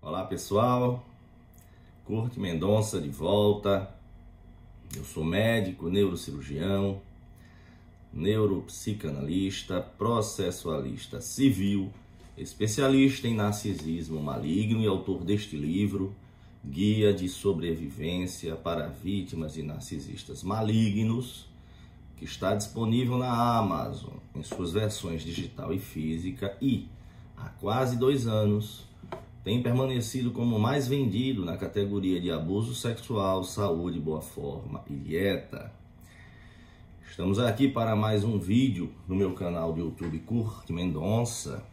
Olá pessoal, Curte Mendonça de volta. Eu sou médico, neurocirurgião, neuropsicanalista, processualista civil, especialista em narcisismo maligno e autor deste livro, Guia de Sobrevivência para Vítimas de Narcisistas Malignos, que está disponível na Amazon em suas versões digital e física e há quase dois anos tem permanecido como mais vendido na categoria de abuso sexual, saúde, boa forma e dieta. Estamos aqui para mais um vídeo no meu canal do YouTube Curte Mendonça,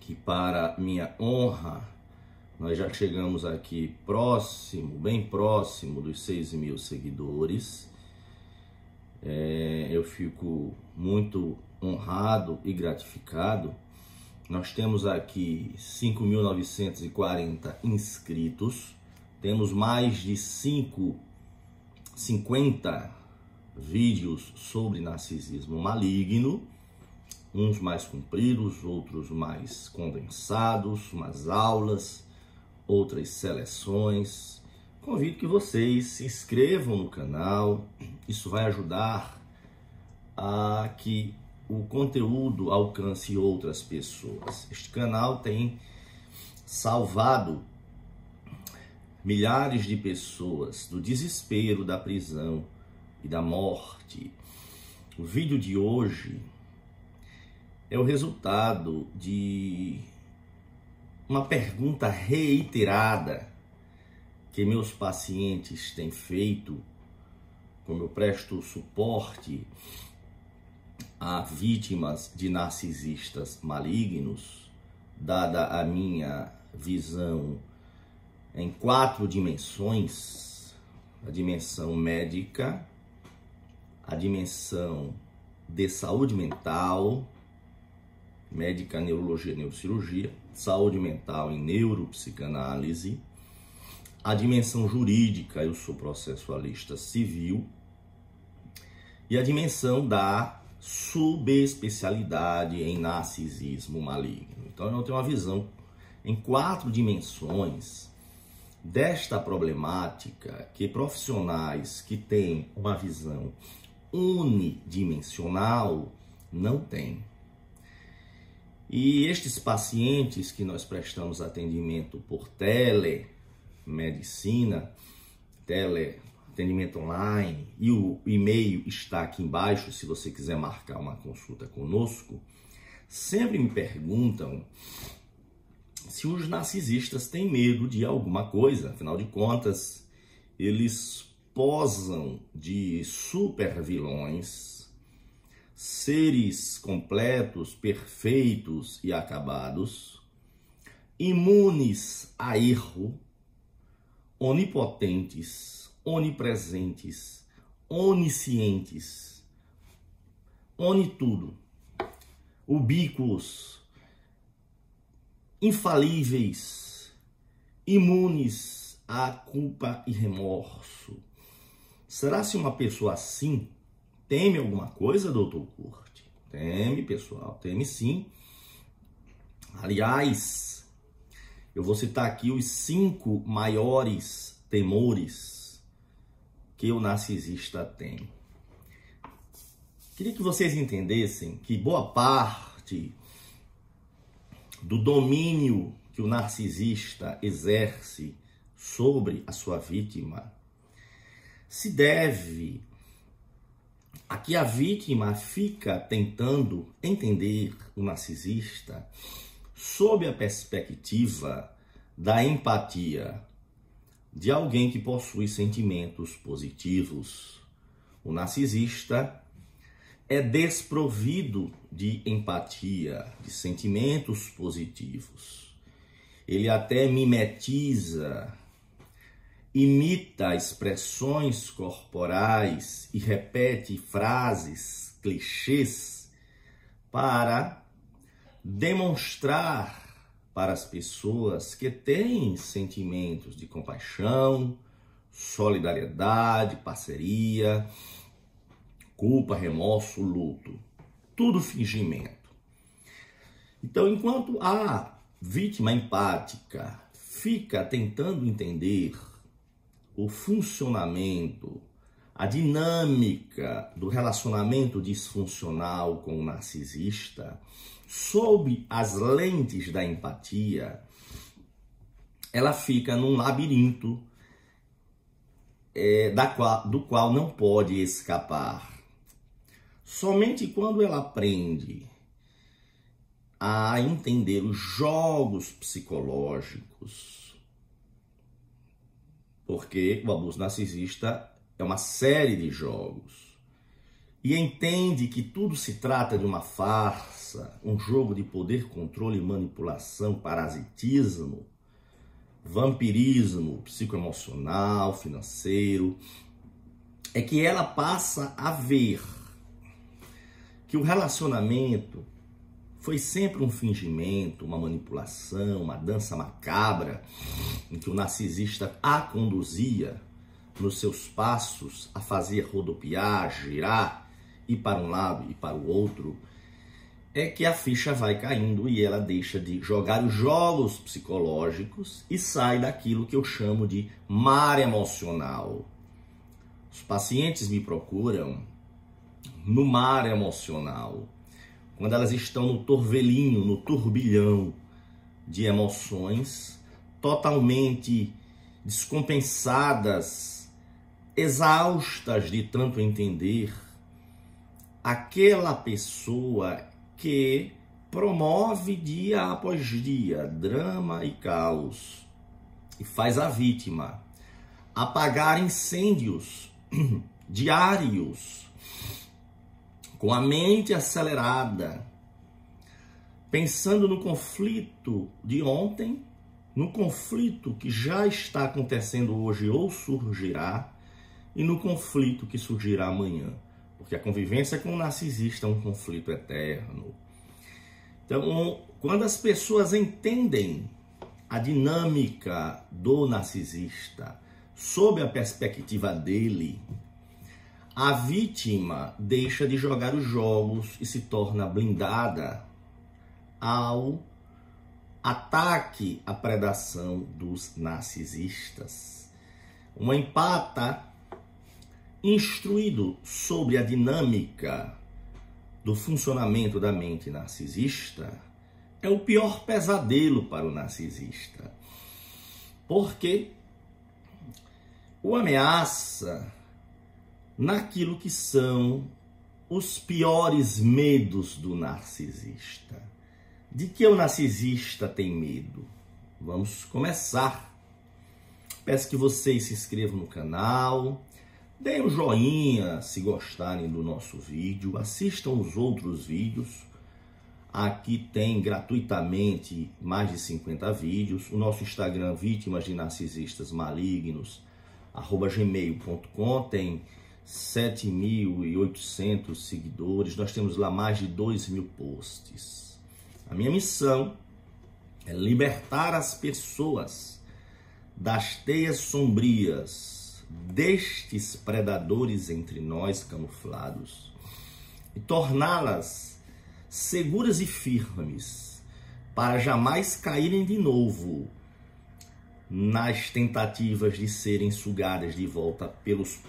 que para minha honra, nós já chegamos aqui próximo, bem próximo dos 6 mil seguidores. É, eu fico muito honrado e gratificado nós temos aqui 5.940 inscritos, temos mais de 5, 50 vídeos sobre narcisismo maligno, uns mais compridos, outros mais condensados, umas aulas, outras seleções. Convido que vocês se inscrevam no canal, isso vai ajudar a que o conteúdo alcance outras pessoas. Este canal tem salvado milhares de pessoas do desespero da prisão e da morte. O vídeo de hoje é o resultado de uma pergunta reiterada que meus pacientes têm feito, como eu presto suporte a vítimas de narcisistas malignos, dada a minha visão em quatro dimensões: a dimensão médica, a dimensão de saúde mental, médica, neurologia, neurocirurgia, saúde mental e neuropsicanálise, a dimensão jurídica, eu sou processualista civil, e a dimensão da subespecialidade em narcisismo maligno. Então eu tenho uma visão em quatro dimensões desta problemática que profissionais que têm uma visão unidimensional não têm. E estes pacientes que nós prestamos atendimento por telemedicina, tele atendimento online e o e-mail está aqui embaixo se você quiser marcar uma consulta conosco, sempre me perguntam se os narcisistas têm medo de alguma coisa, afinal de contas, eles posam de super vilões, seres completos, perfeitos e acabados, imunes a erro, onipotentes, onipresentes, oniscientes, onitudo, ubíquos, infalíveis, imunes à culpa e remorso. Será se uma pessoa assim teme alguma coisa, doutor Curte? Teme, pessoal, teme sim. Aliás, eu vou citar aqui os cinco maiores temores que o narcisista tem. Queria que vocês entendessem que boa parte do domínio que o narcisista exerce sobre a sua vítima se deve a que a vítima fica tentando entender o narcisista sob a perspectiva da empatia, de alguém que possui sentimentos positivos. O narcisista é desprovido de empatia, de sentimentos positivos. Ele até mimetiza, imita expressões corporais e repete frases, clichês para demonstrar para as pessoas que têm sentimentos de compaixão, solidariedade, parceria, culpa, remorso, luto. Tudo fingimento. Então, enquanto há vítima empática fica tentando entender o funcionamento, a dinâmica do relacionamento disfuncional com o narcisista, sob as lentes da empatia, ela fica num labirinto é, da qual, do qual não pode escapar. Somente quando ela aprende a entender os jogos psicológicos, porque o abuso narcisista é uma série de jogos, e entende que tudo se trata de uma farsa, um jogo de poder, controle, manipulação, parasitismo, vampirismo psicoemocional, financeiro, é que ela passa a ver que o relacionamento foi sempre um fingimento, uma manipulação, uma dança macabra, em que o narcisista a conduzia nos seus passos a fazer rodopiar, girar, ir para um lado e para o outro, é que a ficha vai caindo e ela deixa de jogar os jogos psicológicos e sai daquilo que eu chamo de mar emocional. Os pacientes me procuram no mar emocional quando elas estão no torvelinho, no turbilhão de emoções, totalmente descompensadas, exaustas de tanto entender, aquela pessoa que promove dia após dia drama e caos e faz a vítima apagar incêndios diários com a mente acelerada, pensando no conflito de ontem, no conflito que já está acontecendo hoje ou surgirá, e no conflito que surgirá amanhã. Porque a convivência com o narcisista é um conflito eterno. Então, quando as pessoas entendem a dinâmica do narcisista sob a perspectiva dele, a vítima deixa de jogar os jogos e se torna blindada ao ataque à predação dos narcisistas. Uma empata instruído sobre a dinâmica do funcionamento da mente narcisista é o pior pesadelo para o narcisista. Porque o ameaça naquilo que são os piores medos do narcisista. De que o narcisista tem medo? Vamos começar. Peço que vocês se inscrevam no canal, deem um joinha se gostarem do nosso vídeo, assistam os outros vídeos. Aqui tem gratuitamente mais de 50 vídeos. O nosso Instagram, Vítimas de Narcisistas Malignos, arroba gmail.com, tem 7.800 seguidores, nós temos lá mais de 2 mil posts. A minha missão é libertar as pessoas das teias sombrias destes predadores entre nós camuflados e torná-las seguras e firmes para jamais caírem de novo nas tentativas de serem sugadas de volta pelos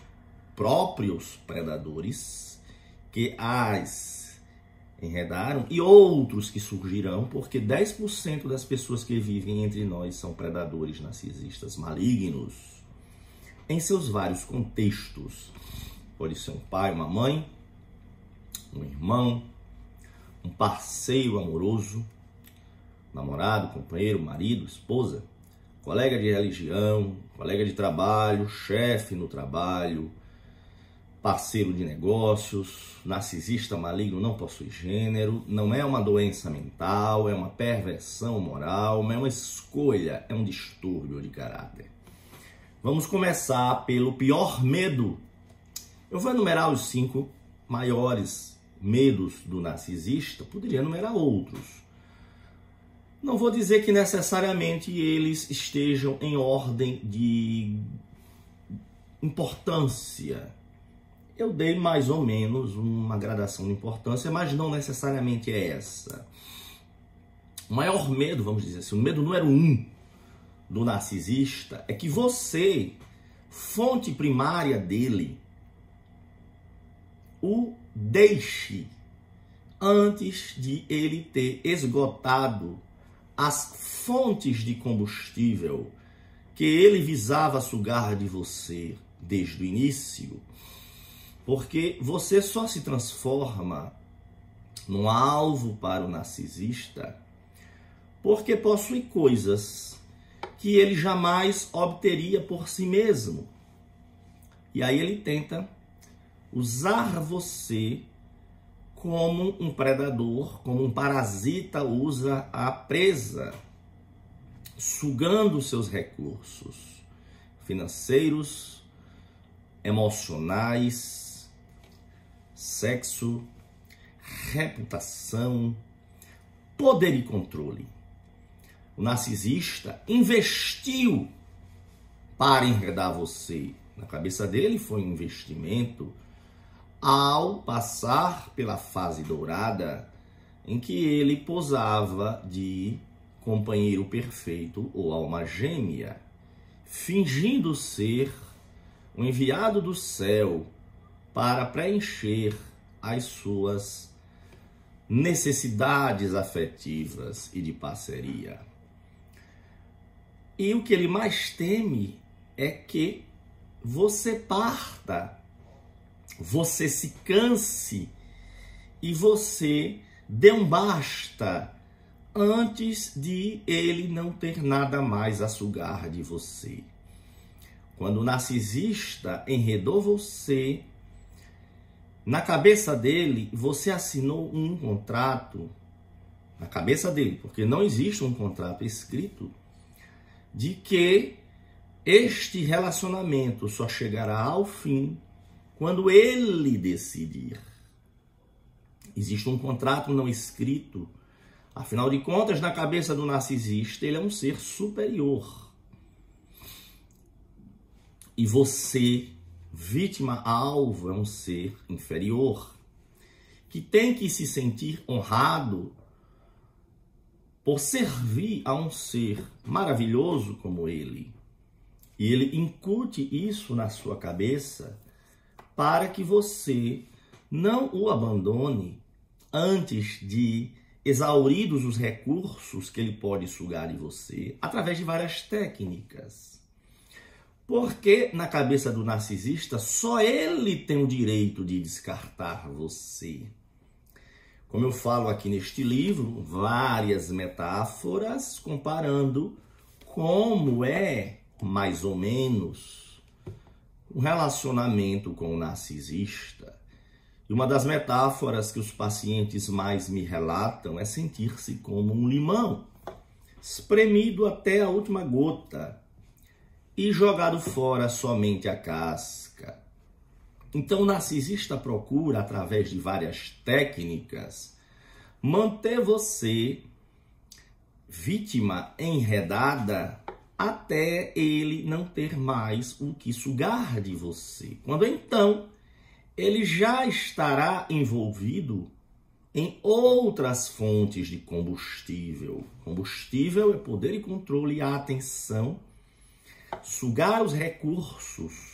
próprios predadores que as enredaram e outros que surgirão, porque 10% das pessoas que vivem entre nós são predadores narcisistas malignos em seus vários contextos. Pode ser um pai, uma mãe, um irmão, um parceiro amoroso, namorado, companheiro, marido, esposa, colega de religião, colega de trabalho, chefe no trabalho, parceiro de negócios, narcisista maligno não possui gênero, não é uma doença mental, é uma perversão moral, é uma escolha, é um distúrbio de caráter. Vamos começar pelo pior medo. Eu vou enumerar os cinco maiores medos do narcisista, poderia enumerar outros. Não vou dizer que necessariamente eles estejam em ordem de importância, eu dei mais ou menos uma gradação de importância, mas não necessariamente é essa. O maior medo, vamos dizer assim, o medo número um do narcisista é que você, fonte primária dele, o deixe antes de ele ter esgotado as fontes de combustível que ele visava sugar de você desde o início. Porque você só se transforma num alvo para o narcisista porque possui coisas que ele jamais obteria por si mesmo. E aí ele tenta usar você como um predador, como um parasita usa a presa, sugando seus recursos financeiros, emocionais, sexo, reputação, poder e controle. O narcisista investiu para enredar você. Na cabeça dele foi um investimento ao passar pela fase dourada em que ele posava de companheiro perfeito ou alma gêmea, fingindo ser o enviado do céu para preencher as suas necessidades afetivas e de parceria. E o que ele mais teme é que você parta você se canse e você dê um basta antes de ele não ter nada mais a sugar de você. Quando o narcisista enredou você, na cabeça dele, você assinou um contrato, na cabeça dele, porque não existe um contrato escrito, de que este relacionamento só chegará ao fim quando ele decidir. Existe um contrato não escrito. Afinal de contas, na cabeça do narcisista, ele é um ser superior. E você, vítima alvo, é um ser inferior, que tem que se sentir honrado por servir a um ser maravilhoso como ele. E ele incute isso na sua cabeça para que você não o abandone antes de exauridos os recursos que ele pode sugar de você através de várias técnicas. Porque na cabeça do narcisista só ele tem o direito de descartar você. Como eu falo aqui neste livro, várias metáforas comparando como é mais ou menos um relacionamento com o narcisista. E uma das metáforas que os pacientes mais me relatam é sentir-se como um limão, espremido até a última gota e jogado fora somente a casca. Então o narcisista procura, através de várias técnicas, manter você vítima enredada até ele não ter mais o que sugar de você. Quando então ele já estará envolvido em outras fontes de combustível. Combustível é poder e controle a atenção, sugar os recursos,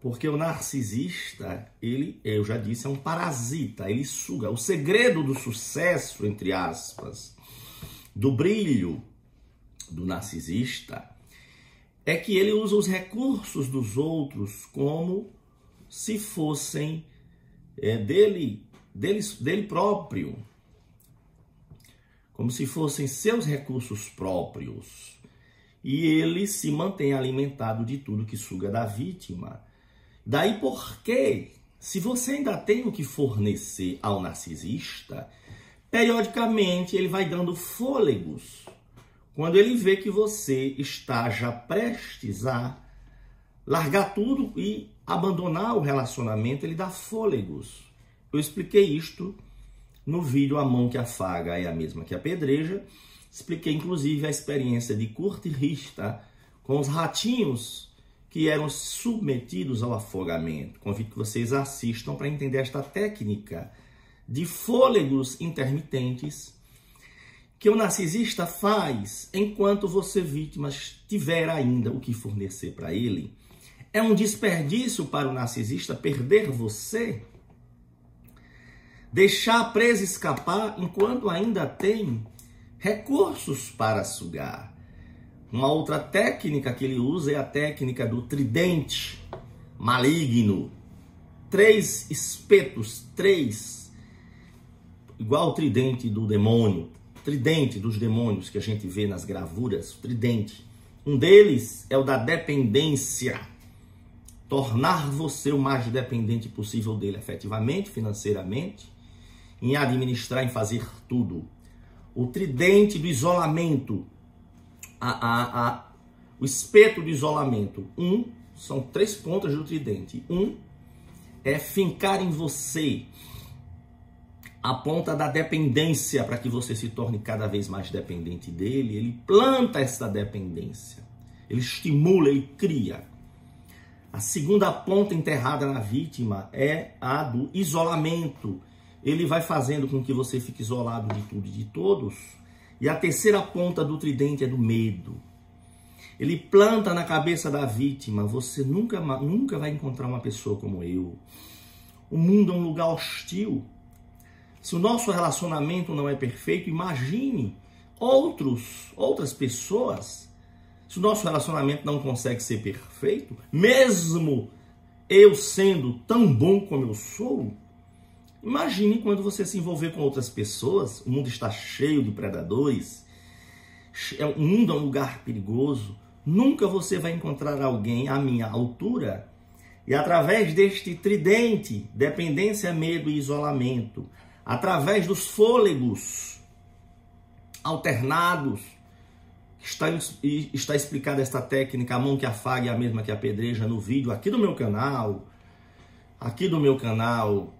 porque o narcisista, ele, eu já disse, é um parasita, ele suga. O segredo do sucesso, entre aspas, do brilho, do narcisista é que ele usa os recursos dos outros como se fossem é, dele, dele, dele próprio, como se fossem seus recursos próprios. E ele se mantém alimentado de tudo que suga da vítima. Daí porque, se você ainda tem o que fornecer ao narcisista, periodicamente ele vai dando fôlegos quando ele vê que você está já prestes a largar tudo e abandonar o relacionamento, ele dá fôlegos. Eu expliquei isto no vídeo A Mão que Afaga é a mesma que apedreja. Expliquei inclusive a experiência de Kurt Richter com os ratinhos que eram submetidos ao afogamento. Convido que vocês assistam para entender esta técnica de fôlegos intermitentes que o narcisista faz enquanto você, vítima, tiver ainda o que fornecer para ele. É um desperdício para o narcisista perder você, deixar a presa escapar enquanto ainda tem recursos para sugar. Uma outra técnica que ele usa é a técnica do tridente maligno. Três espetos, três, igual o tridente do demônio, tridente dos demônios que a gente vê nas gravuras, tridente. Um deles é o da dependência. Tornar você o mais dependente possível dele, efetivamente, financeiramente, em administrar, em fazer tudo. O tridente do isolamento, a, a, a, o espeto do isolamento. Um, são três pontas do tridente. Um é fincar em você a ponta da dependência para que você se torne cada vez mais dependente dele. Ele planta essa dependência. Ele estimula, ele cria. A segunda ponta enterrada na vítima é a do isolamento. Ele vai fazendo com que você fique isolado de tudo e de todos. E a terceira ponta do tridente é do medo. Ele planta na cabeça da vítima: você nunca, nunca vai encontrar uma pessoa como eu. O mundo é um lugar hostil. Se o nosso relacionamento não é perfeito, imagine outros, outras pessoas. Se o nosso relacionamento não consegue ser perfeito, mesmo eu sendo tão bom como eu sou, imagine quando você se envolver com outras pessoas. O mundo está cheio de predadores. É, o mundo é um lugar perigoso. Nunca você vai encontrar alguém à minha altura. E através deste tridente, dependência, medo e isolamento, através dos fôlegos alternados. Está, está explicada esta técnica, a mão que afaga é a mesma que apedreja no vídeo aqui do meu canal. Aqui do meu canal,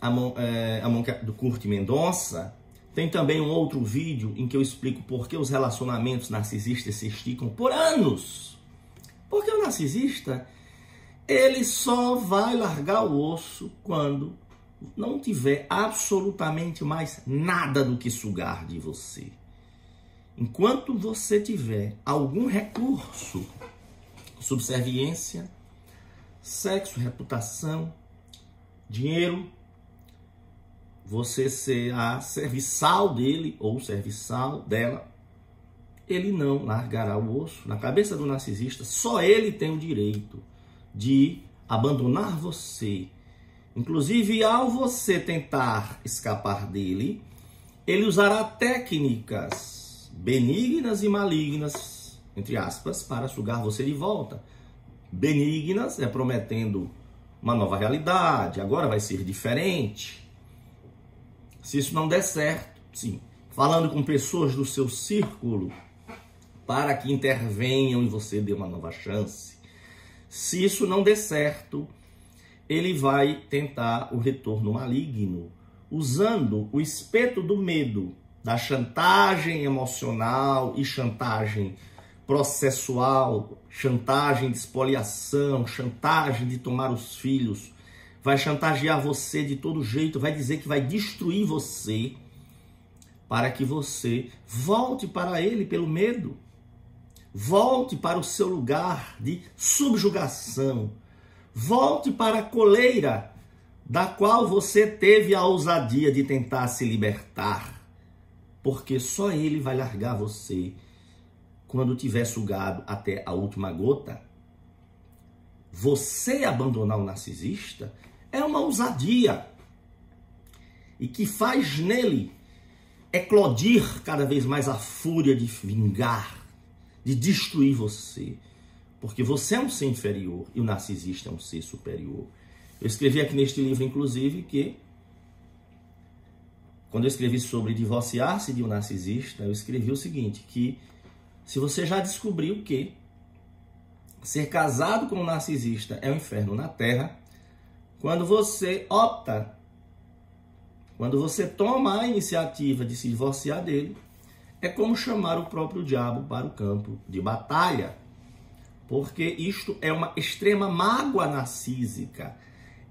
a mão, é, a mão do Curte Mendonça. Tem também um outro vídeo em que eu explico por que os relacionamentos narcisistas se esticam por anos. Porque o narcisista, ele só vai largar o osso quando não tiver absolutamente mais nada do que sugar de você, enquanto você tiver algum recurso, subserviência, sexo, reputação, dinheiro, você ser a serviçal dele ou serviçal dela, ele não largará o osso. Na cabeça do narcisista, só ele tem o direito de abandonar você Inclusive, ao você tentar escapar dele, ele usará técnicas benignas e malignas, entre aspas, para sugar você de volta. Benignas é prometendo uma nova realidade, agora vai ser diferente. Se isso não der certo, sim, falando com pessoas do seu círculo para que intervenham e você dê uma nova chance. Se isso não der certo, ele vai tentar o retorno maligno, usando o espeto do medo, da chantagem emocional e chantagem processual, chantagem de expoliação, chantagem de tomar os filhos, vai chantagear você de todo jeito, vai dizer que vai destruir você para que você volte para ele pelo medo. Volte para o seu lugar de subjugação, Volte para a coleira da qual você teve a ousadia de tentar se libertar, porque só ele vai largar você quando tiver sugado até a última gota. Você abandonar o narcisista é uma ousadia e que faz nele eclodir cada vez mais a fúria de vingar, de destruir você. Porque você é um ser inferior e o narcisista é um ser superior. Eu escrevi aqui neste livro, inclusive, que quando eu escrevi sobre divorciar-se de um narcisista, eu escrevi o seguinte, que se você já descobriu que ser casado com um narcisista é um inferno na terra, quando você opta, quando você toma a iniciativa de se divorciar dele, é como chamar o próprio diabo para o campo de batalha porque isto é uma extrema mágoa narcísica,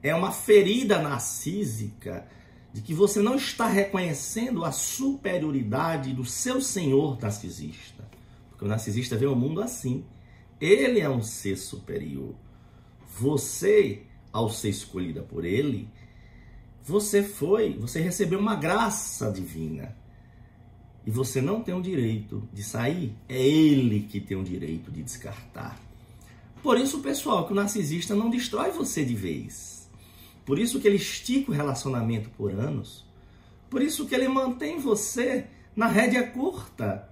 é uma ferida narcísica de que você não está reconhecendo a superioridade do seu senhor narcisista. Porque o narcisista vê o mundo assim. Ele é um ser superior. Você, ao ser escolhida por ele, você foi, você recebeu uma graça divina. E você não tem o direito de sair, é ele que tem o direito de descartar. Por isso, pessoal, que o narcisista não destrói você de vez. Por isso que ele estica o relacionamento por anos. Por isso que ele mantém você na rédea curta.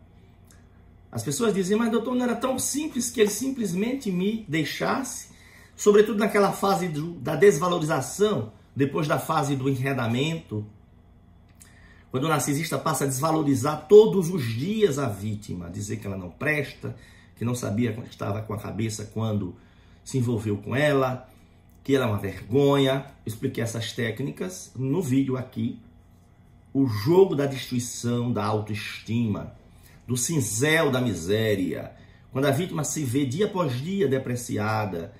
As pessoas dizem, mas doutor, não era tão simples que ele simplesmente me deixasse, sobretudo naquela fase do, da desvalorização, depois da fase do enredamento, quando o narcisista passa a desvalorizar todos os dias a vítima, dizer que ela não presta, que não sabia que estava com a cabeça quando se envolveu com ela, que ela é uma vergonha. Expliquei essas técnicas no vídeo aqui. O jogo da destruição da autoestima, do cinzel da miséria. Quando a vítima se vê dia após dia depreciada,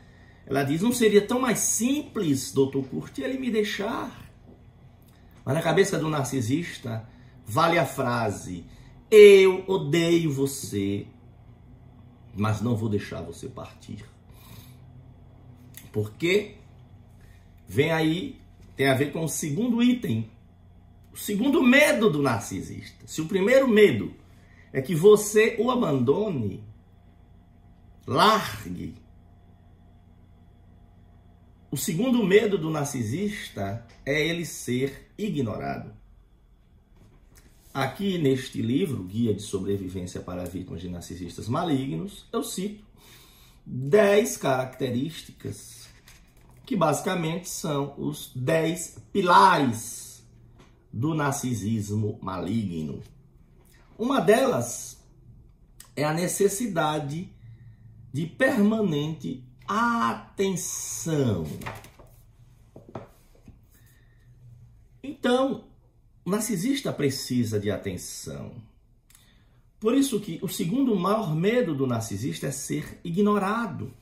ela diz: Não seria tão mais simples, doutor Curti, ele me deixar? Mas na cabeça do narcisista, vale a frase: Eu odeio você, mas não vou deixar você partir. Porque vem aí, tem a ver com o segundo item, o segundo medo do narcisista. Se o primeiro medo é que você o abandone, largue. O segundo medo do narcisista é ele ser ignorado. Aqui neste livro, Guia de Sobrevivência para Vítimas de Narcisistas Malignos, eu cito 10 características que basicamente são os 10 pilares do narcisismo maligno. Uma delas é a necessidade de permanente atenção. Então, o narcisista precisa de atenção. Por isso que o segundo maior medo do narcisista é ser ignorado.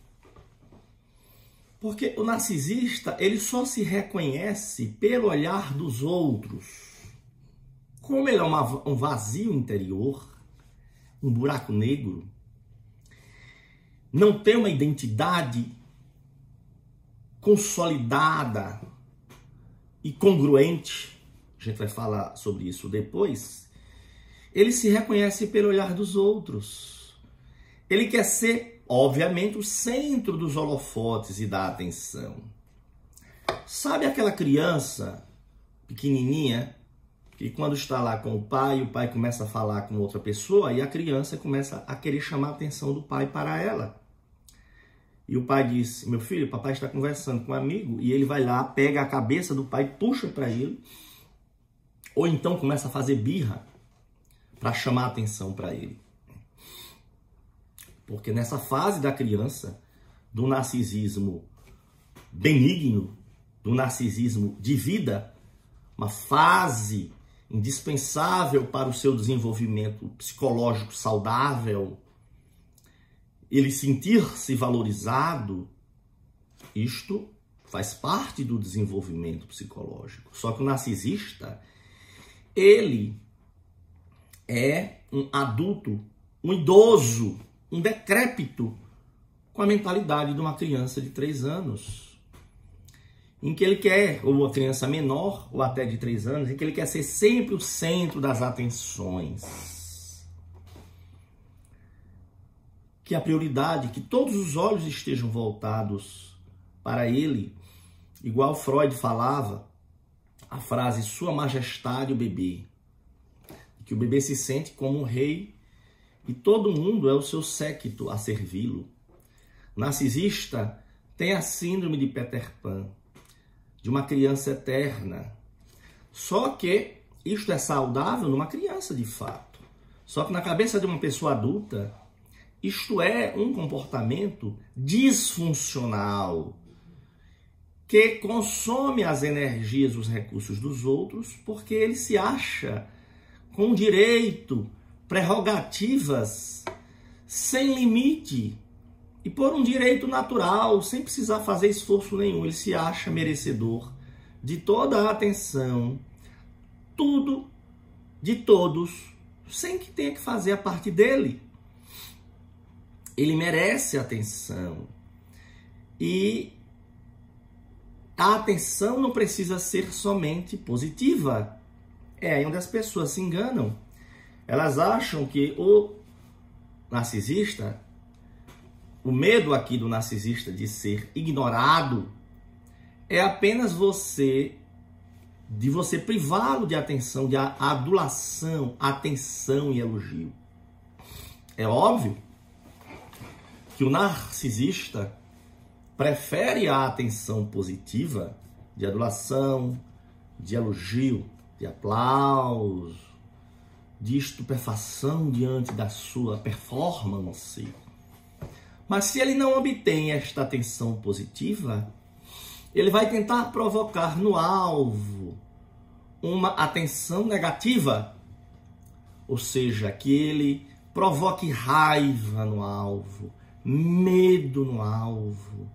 Porque o narcisista, ele só se reconhece pelo olhar dos outros. Como ele é uma, um vazio interior, um buraco negro, não tem uma identidade consolidada e congruente, a gente vai falar sobre isso depois, ele se reconhece pelo olhar dos outros. Ele quer ser, obviamente, o centro dos holofotes e da atenção. Sabe aquela criança pequenininha que quando está lá com o pai, o pai começa a falar com outra pessoa e a criança começa a querer chamar a atenção do pai para ela. E o pai diz: Meu filho, papai está conversando com um amigo. E ele vai lá, pega a cabeça do pai, puxa para ele ou então começa a fazer birra para chamar atenção para ele. Porque nessa fase da criança, do narcisismo benigno, do narcisismo de vida, uma fase indispensável para o seu desenvolvimento psicológico saudável, ele sentir-se valorizado, isto faz parte do desenvolvimento psicológico. Só que o narcisista, ele é um adulto, um idoso, um decrépito, com a mentalidade de uma criança de 3 anos. Em que ele quer, ou uma criança menor, ou até de 3 anos, em que ele quer ser sempre o centro das atenções. Que a prioridade, que todos os olhos estejam voltados para ele, igual Freud falava, a frase Sua Majestade o bebê. Que o bebê se sente como um rei e todo mundo é o seu séquito a servi-lo. Narcisista tem a síndrome de Peter Pan, de uma criança eterna. Só que isto é saudável numa criança de fato. Só que na cabeça de uma pessoa adulta, isto é um comportamento disfuncional que consome as energias, os recursos dos outros, porque ele se acha com direito, prerrogativas sem limite e por um direito natural, sem precisar fazer esforço nenhum. Ele se acha merecedor de toda a atenção, tudo de todos, sem que tenha que fazer a parte dele. Ele merece atenção. E a atenção não precisa ser somente positiva. É aí onde as pessoas se enganam. Elas acham que o narcisista, o medo aqui do narcisista de ser ignorado, é apenas você, de você privá-lo de atenção, de adulação, atenção e elogio. É óbvio que o narcisista prefere a atenção positiva de adulação, de elogio, de aplauso, de estupefação diante da sua performance. Mas se ele não obtém esta atenção positiva, ele vai tentar provocar no alvo uma atenção negativa, ou seja, que ele provoque raiva no alvo, medo no alvo,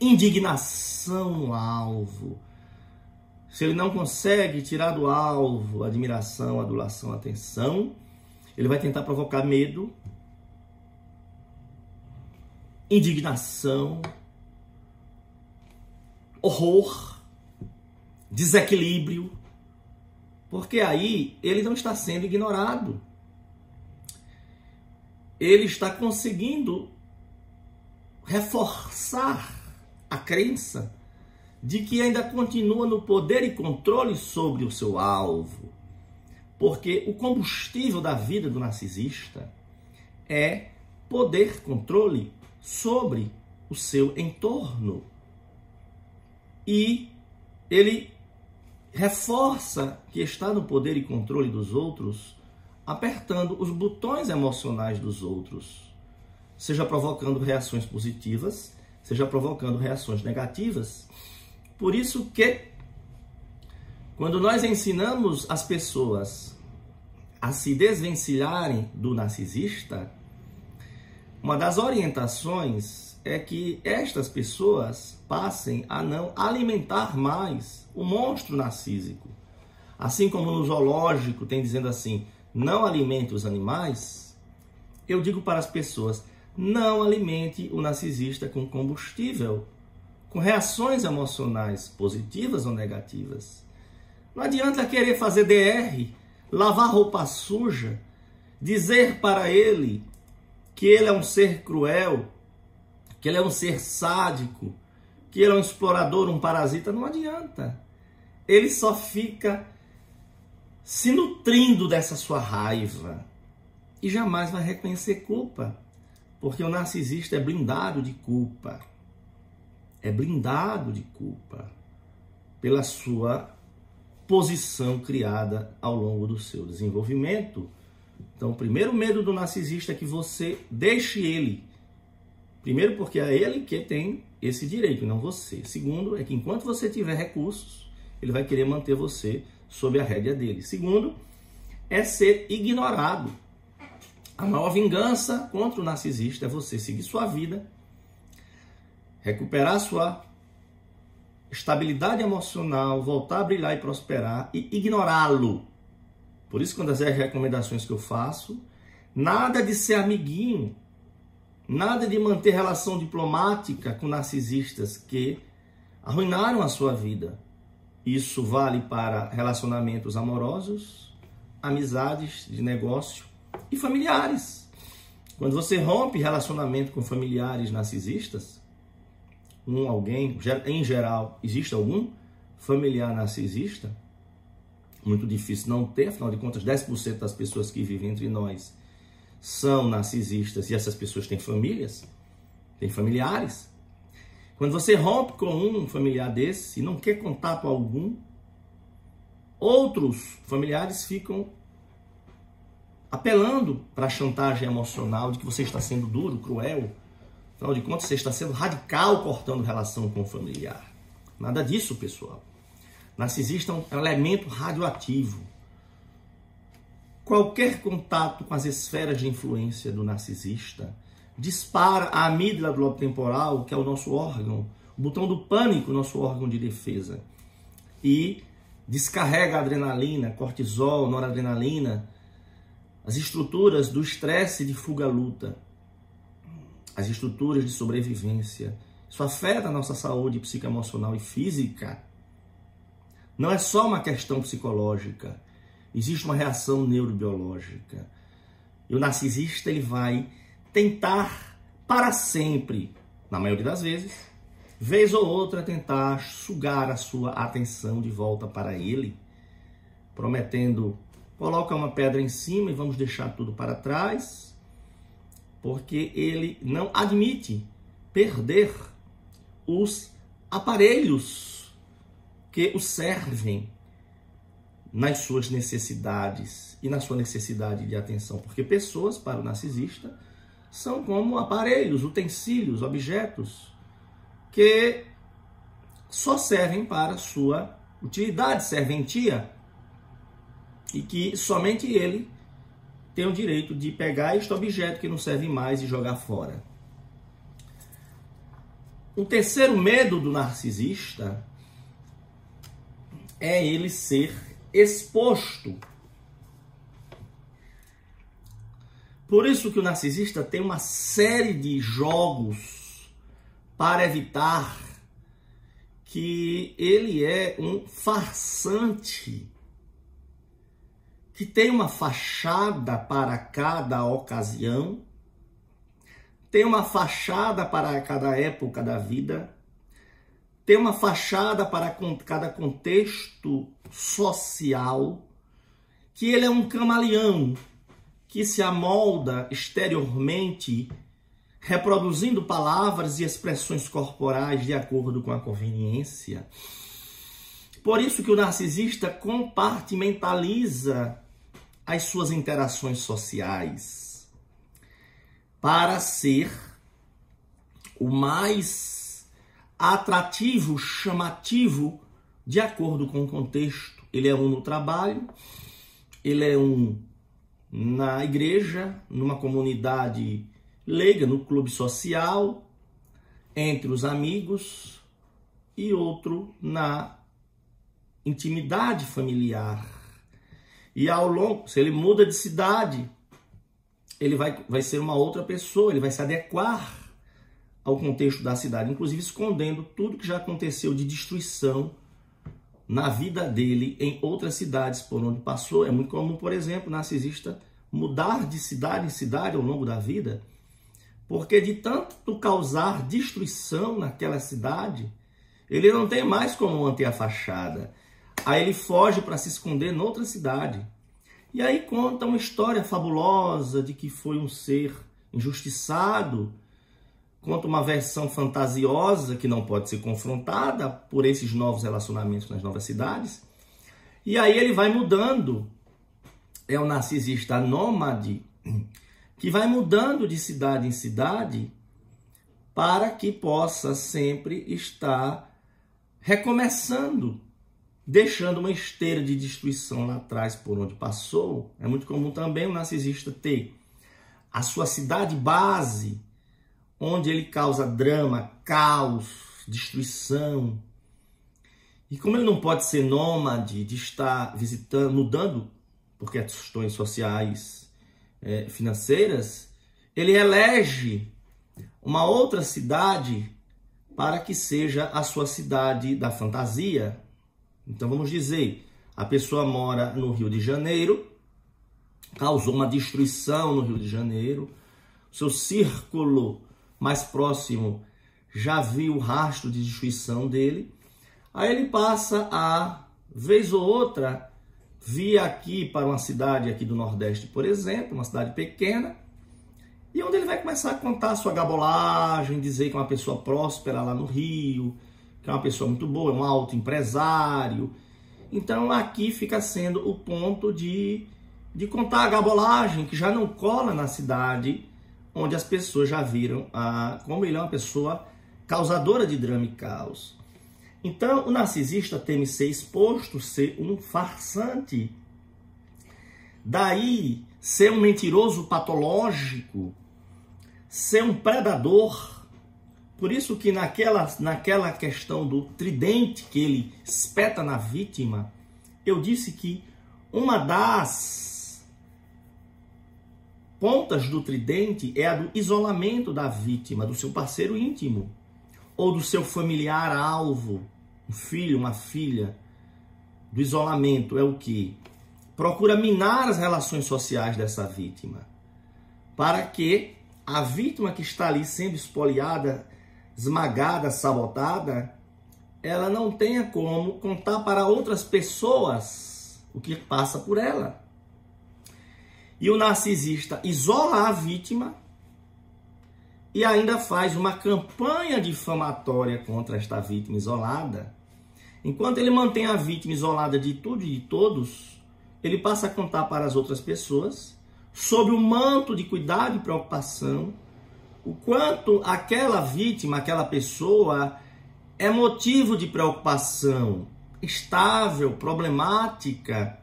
indignação no alvo. Se ele não consegue tirar do alvo admiração, adulação, atenção, ele vai tentar provocar medo, indignação, horror, desequilíbrio, porque aí ele não está sendo ignorado. Ele está conseguindo reforçar a crença de que ainda continua no poder e controle sobre o seu alvo. Porque o combustível da vida do narcisista é poder, controle sobre o seu entorno. E ele reforça que está no poder e controle dos outros, apertando os botões emocionais dos outros, seja provocando reações positivas seja provocando reações negativas. Por isso que quando nós ensinamos as pessoas a se desvencilharem do narcisista, uma das orientações é que estas pessoas passem a não alimentar mais o monstro narcísico. Assim como no zoológico tem dizendo assim, não alimente os animais, eu digo para as pessoas, não alimente o narcisista com combustível, com reações emocionais positivas ou negativas. Não adianta querer fazer DR, lavar roupa suja, dizer para ele que ele é um ser cruel, que ele é um ser sádico, que ele é um explorador, um parasita. Não adianta. Ele só fica se nutrindo dessa sua raiva e jamais vai reconhecer culpa. Porque o narcisista é blindado de culpa. É blindado de culpa pela sua posição criada ao longo do seu desenvolvimento. Então, o primeiro medo do narcisista é que você deixe ele. Primeiro, porque é ele que tem esse direito, não você. Segundo, é que enquanto você tiver recursos, ele vai querer manter você sob a rédea dele. Segundo, é ser ignorado. A maior vingança contra o narcisista é você seguir sua vida, recuperar sua estabilidade emocional, voltar a brilhar e prosperar e ignorá-lo. Por isso, quando as recomendações que eu faço, nada de ser amiguinho, nada de manter relação diplomática com narcisistas que arruinaram a sua vida. Isso vale para relacionamentos amorosos, amizades de negócio e familiares. Quando você rompe relacionamento com familiares narcisistas, um alguém, em geral, existe algum familiar narcisista? Muito difícil não ter, afinal de contas, 10% das pessoas que vivem entre nós são narcisistas e essas pessoas têm famílias, têm familiares. Quando você rompe com um familiar desse e não quer contato algum, outros familiares ficam apelando para a chantagem emocional de que você está sendo duro, cruel. Afinal de contas, você está sendo radical cortando relação com o familiar. Nada disso, pessoal. Narcisista é um elemento radioativo. Qualquer contato com as esferas de influência do narcisista dispara a amígdala do lobo temporal, que é o nosso órgão, o botão do pânico, nosso órgão de defesa. E descarrega adrenalina, cortisol, noradrenalina, as estruturas do estresse de fuga-luta, as estruturas de sobrevivência. Isso afeta a nossa saúde psicoemocional e física. Não é só uma questão psicológica, existe uma reação neurobiológica. E o narcisista ele vai tentar para sempre, na maioria das vezes, vez ou outra tentar sugar a sua atenção de volta para ele, prometendo coloca uma pedra em cima e vamos deixar tudo para trás, porque ele não admite perder os aparelhos que o servem nas suas necessidades e na sua necessidade de atenção, porque pessoas para o narcisista são como aparelhos, utensílios, objetos que só servem para sua utilidade, serventia e que somente ele tem o direito de pegar este objeto que não serve mais e jogar fora. O terceiro medo do narcisista é ele ser exposto. Por isso que o narcisista tem uma série de jogos para evitar que ele é um farsante que tem uma fachada para cada ocasião, tem uma fachada para cada época da vida, tem uma fachada para cada contexto social, que ele é um camaleão que se amolda exteriormente, reproduzindo palavras e expressões corporais de acordo com a conveniência. Por isso que o narcisista compartimentaliza as suas interações sociais para ser o mais atrativo, chamativo, de acordo com o contexto. Ele é um no trabalho, ele é um na igreja, numa comunidade leiga, no clube social, entre os amigos, e outro na intimidade familiar e ao longo, se ele muda de cidade, ele vai, vai ser uma outra pessoa, ele vai se adequar ao contexto da cidade, inclusive escondendo tudo que já aconteceu de destruição na vida dele em outras cidades por onde passou. É muito comum, por exemplo, narcisista mudar de cidade em cidade ao longo da vida, porque de tanto causar destruição naquela cidade, ele não tem mais como manter a fachada. Aí ele foge para se esconder noutra cidade. E aí conta uma história fabulosa de que foi um ser injustiçado. Conta uma versão fantasiosa que não pode ser confrontada por esses novos relacionamentos nas novas cidades. E aí ele vai mudando. É o narcisista nômade que vai mudando de cidade em cidade para que possa sempre estar recomeçando deixando uma esteira de destruição lá atrás por onde passou. É muito comum também o narcisista ter a sua cidade base, onde ele causa drama, caos, destruição. E como ele não pode ser nômade, de estar visitando, mudando, porque é questões sociais, é, financeiras, ele elege uma outra cidade para que seja a sua cidade da fantasia, então vamos dizer, a pessoa mora no Rio de Janeiro, causou uma destruição no Rio de Janeiro, seu círculo mais próximo já viu o rastro de destruição dele, aí ele passa a, vez ou outra, vir aqui para uma cidade aqui do Nordeste, por exemplo, uma cidade pequena, e onde ele vai começar a contar sua gabolagem, dizer que é uma pessoa próspera lá no Rio, que é uma pessoa muito boa, é um alto empresário. Então aqui fica sendo o ponto de, de contar a gabolagem, que já não cola na cidade, onde as pessoas já viram a, como ele é uma pessoa causadora de drama e caos. Então o narcisista teme ser exposto, ser um farsante. Daí ser um mentiroso patológico, ser um predador por isso que naquela, naquela questão do tridente que ele espeta na vítima, eu disse que uma das pontas do tridente é a do isolamento da vítima, do seu parceiro íntimo, ou do seu familiar alvo, um filho, uma filha. Do isolamento é o que? Procura minar as relações sociais dessa vítima, para que a vítima que está ali sendo espoliada, esmagada, sabotada, ela não tenha como contar para outras pessoas o que passa por ela. E o narcisista isola a vítima e ainda faz uma campanha difamatória contra esta vítima isolada. Enquanto ele mantém a vítima isolada de tudo e de todos, ele passa a contar para as outras pessoas, sob o manto de cuidado e preocupação, o quanto aquela vítima, aquela pessoa é motivo de preocupação, estável, problemática.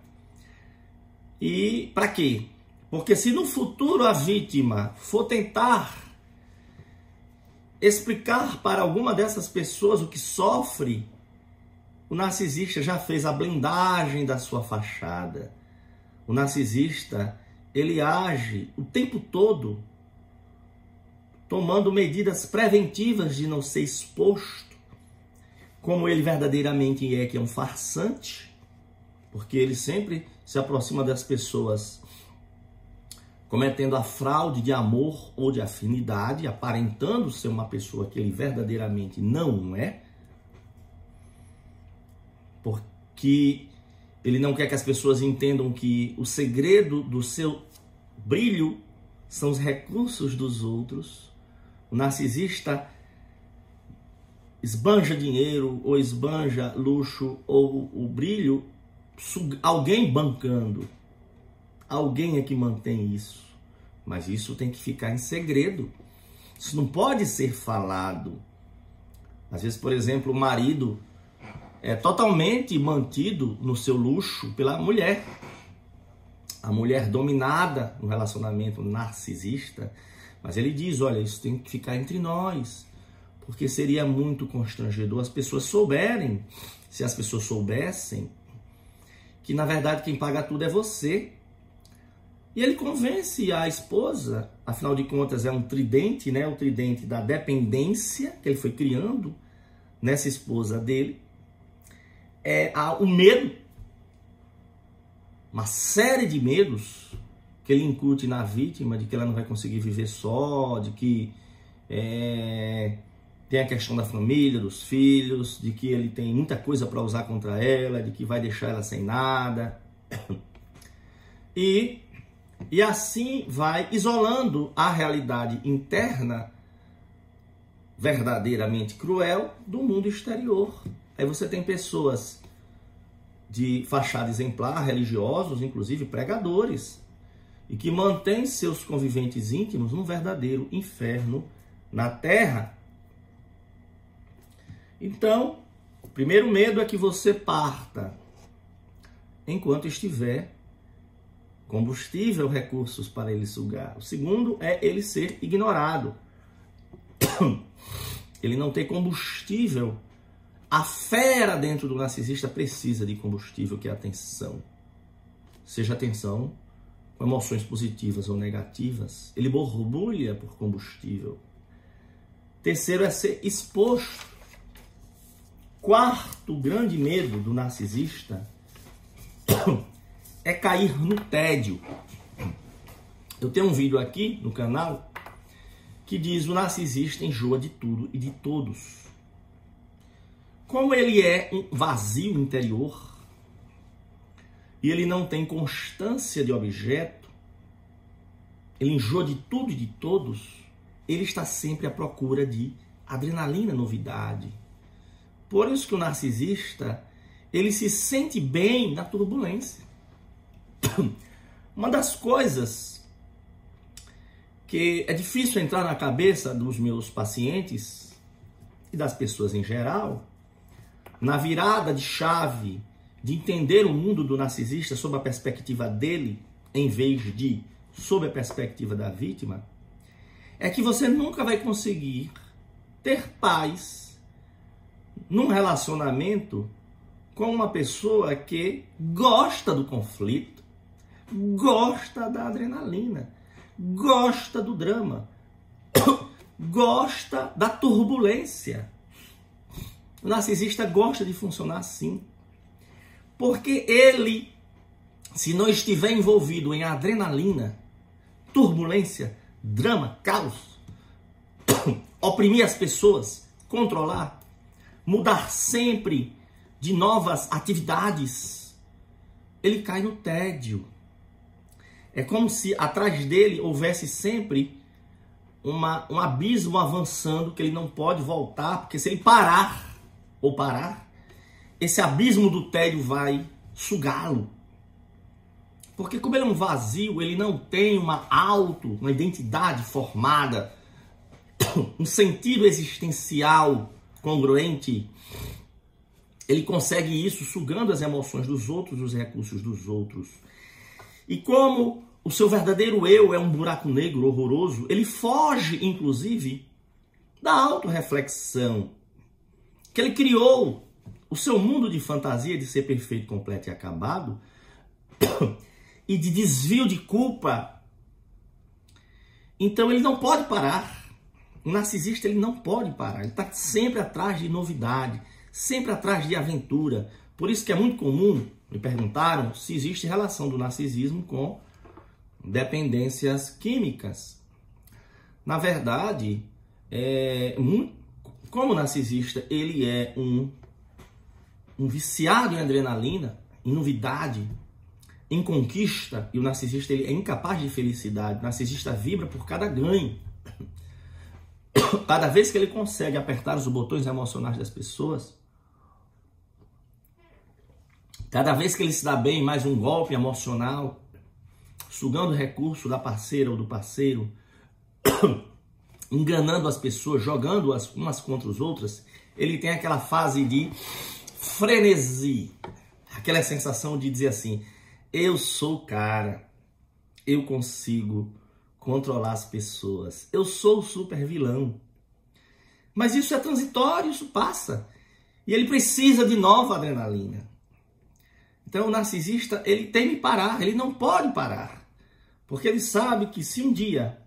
E para quê? Porque se no futuro a vítima for tentar explicar para alguma dessas pessoas o que sofre, o narcisista já fez a blindagem da sua fachada. O narcisista, ele age o tempo todo tomando medidas preventivas de não ser exposto como ele verdadeiramente é, que é um farsante, porque ele sempre se aproxima das pessoas cometendo a fraude de amor ou de afinidade, aparentando ser uma pessoa que ele verdadeiramente não é, porque ele não quer que as pessoas entendam que o segredo do seu brilho são os recursos dos outros. O narcisista esbanja dinheiro ou esbanja luxo ou o brilho, alguém bancando. Alguém é que mantém isso. Mas isso tem que ficar em segredo. Isso não pode ser falado. Às vezes, por exemplo, o marido é totalmente mantido no seu luxo pela mulher. A mulher dominada no relacionamento narcisista. Mas ele diz: olha, isso tem que ficar entre nós porque seria muito constrangedor as pessoas souberem, se as pessoas soubessem, que na verdade quem paga tudo é você. E ele convence a esposa, afinal de contas é um tridente, né? O tridente da dependência que ele foi criando nessa esposa dele. É o medo, uma série de medos que ele incute na vítima de que ela não vai conseguir viver só, de que é, tem a questão da família, dos filhos, de que ele tem muita coisa para usar contra ela, de que vai deixar ela sem nada. E, e assim vai isolando a realidade interna verdadeiramente cruel do mundo exterior. Aí você tem pessoas de fachada exemplar, religiosos, inclusive pregadores, e que mantêm seus conviventes íntimos num verdadeiro inferno na terra. Então, o primeiro medo é que você parta enquanto estiver combustível, recursos para ele sugar. O segundo é ele ser ignorado. Ele não ter combustível. A fera dentro do narcisista precisa de combustível, que é atenção. Seja atenção emoções positivas ou negativas. Ele borbulha por combustível. Terceiro é ser exposto quarto grande medo do narcisista é cair no tédio. Eu tenho um vídeo aqui no canal que diz o narcisista enjoa de tudo e de todos. Como ele é um vazio interior e ele não tem constância de objeto, ele enjoa de tudo e de todos, ele está sempre à procura de adrenalina, novidade, por isso que o narcisista, ele se sente bem na turbulência. Uma das coisas que é difícil entrar na cabeça dos meus pacientes e das pessoas em geral, na virada de chave de entender o mundo do narcisista sob a perspectiva dele, em vez de sob a perspectiva da vítima, é que você nunca vai conseguir ter paz num relacionamento com uma pessoa que gosta do conflito, gosta da adrenalina, gosta do drama, gosta da turbulência. O narcisista gosta de funcionar assim. Porque ele, se não estiver envolvido em adrenalina, turbulência, drama, caos, oprimir as pessoas, controlar, mudar sempre de novas atividades, ele cai no tédio. É como se atrás dele houvesse sempre uma, um abismo avançando que ele não pode voltar, porque se ele parar ou parar, esse abismo do tédio vai sugá-lo. Porque como ele é um vazio, ele não tem uma auto, uma identidade formada, um sentido existencial congruente, ele consegue isso sugando as emoções dos outros, os recursos dos outros. E como o seu verdadeiro eu é um buraco negro horroroso, ele foge, inclusive, da autorreflexão que ele criou o seu mundo de fantasia de ser perfeito, completo e acabado e de desvio de culpa. Então ele não pode parar. O narcisista ele não pode parar. Ele está sempre atrás de novidade, sempre atrás de aventura. Por isso que é muito comum, me perguntaram se existe relação do narcisismo com dependências químicas. Na verdade, é, como narcisista ele é um, um viciado em adrenalina, em novidade, em conquista, e o narcisista ele é incapaz de felicidade. O narcisista vibra por cada ganho. Cada vez que ele consegue apertar os botões emocionais das pessoas, cada vez que ele se dá bem, mais um golpe emocional, sugando recurso da parceira ou do parceiro, enganando as pessoas, jogando-as umas contra as outras, ele tem aquela fase de frenesi, aquela sensação de dizer assim: eu sou o cara, eu consigo controlar as pessoas, eu sou o super vilão. Mas isso é transitório, isso passa. E ele precisa de nova adrenalina. Então o narcisista, ele tem que parar, ele não pode parar. Porque ele sabe que se um dia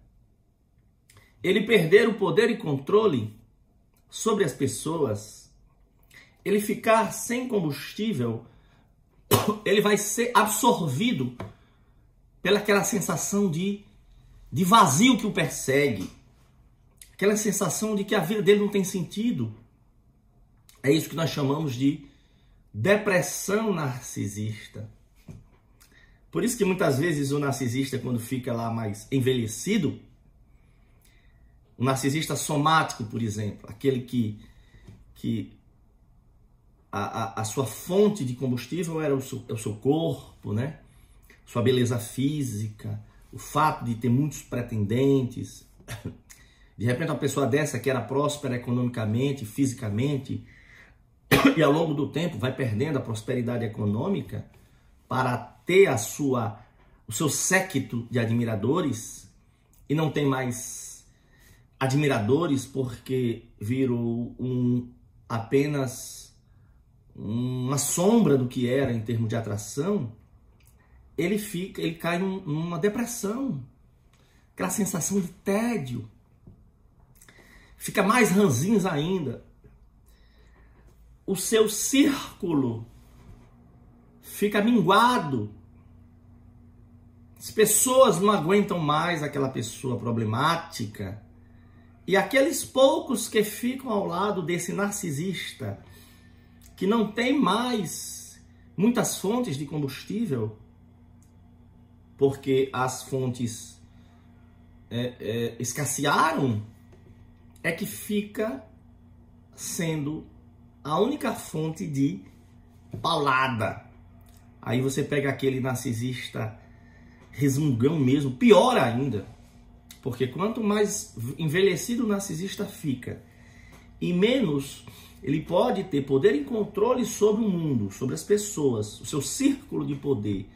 ele perder o poder e controle sobre as pessoas, ele ficar sem combustível, ele vai ser absorvido pelaquela sensação de, de vazio que o persegue, aquela sensação de que a vida dele não tem sentido. É isso que nós chamamos de depressão narcisista. Por isso que muitas vezes o narcisista, quando fica lá mais envelhecido, o narcisista somático, por exemplo, aquele que, que a, a, a sua fonte de combustível era o seu, é o seu corpo, né? sua beleza física, o fato de ter muitos pretendentes. De repente, uma pessoa dessa que era próspera economicamente, fisicamente, e ao longo do tempo vai perdendo a prosperidade econômica para ter a sua o seu séquito de admiradores e não tem mais admiradores porque virou um apenas uma sombra do que era em termos de atração, ele fica, ele cai numa depressão, aquela sensação de tédio, fica mais ranzinhos ainda. O seu círculo fica minguado. As pessoas não aguentam mais aquela pessoa problemática e aqueles poucos que ficam ao lado desse narcisista, que não tem mais muitas fontes de combustível, porque as fontes é, é, escassearam, é que fica sendo a única fonte de paulada. Aí você pega aquele narcisista resmungão mesmo, pior ainda porque quanto mais envelhecido o narcisista fica e menos ele pode ter poder e controle sobre o mundo, sobre as pessoas, o seu círculo de poder,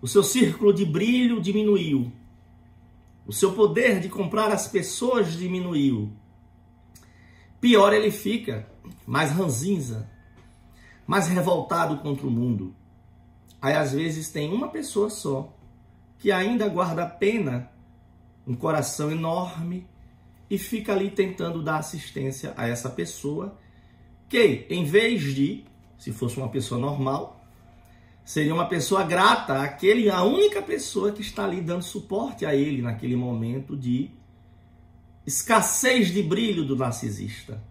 o seu círculo de brilho diminuiu, o seu poder de comprar as pessoas diminuiu. Pior ele fica, mais ranzinza, mais revoltado contra o mundo. Aí às vezes tem uma pessoa só que ainda guarda pena, um coração enorme e fica ali tentando dar assistência a essa pessoa que, em vez de, se fosse uma pessoa normal, seria uma pessoa grata àquele, a única pessoa que está ali dando suporte a ele naquele momento de escassez de brilho do narcisista.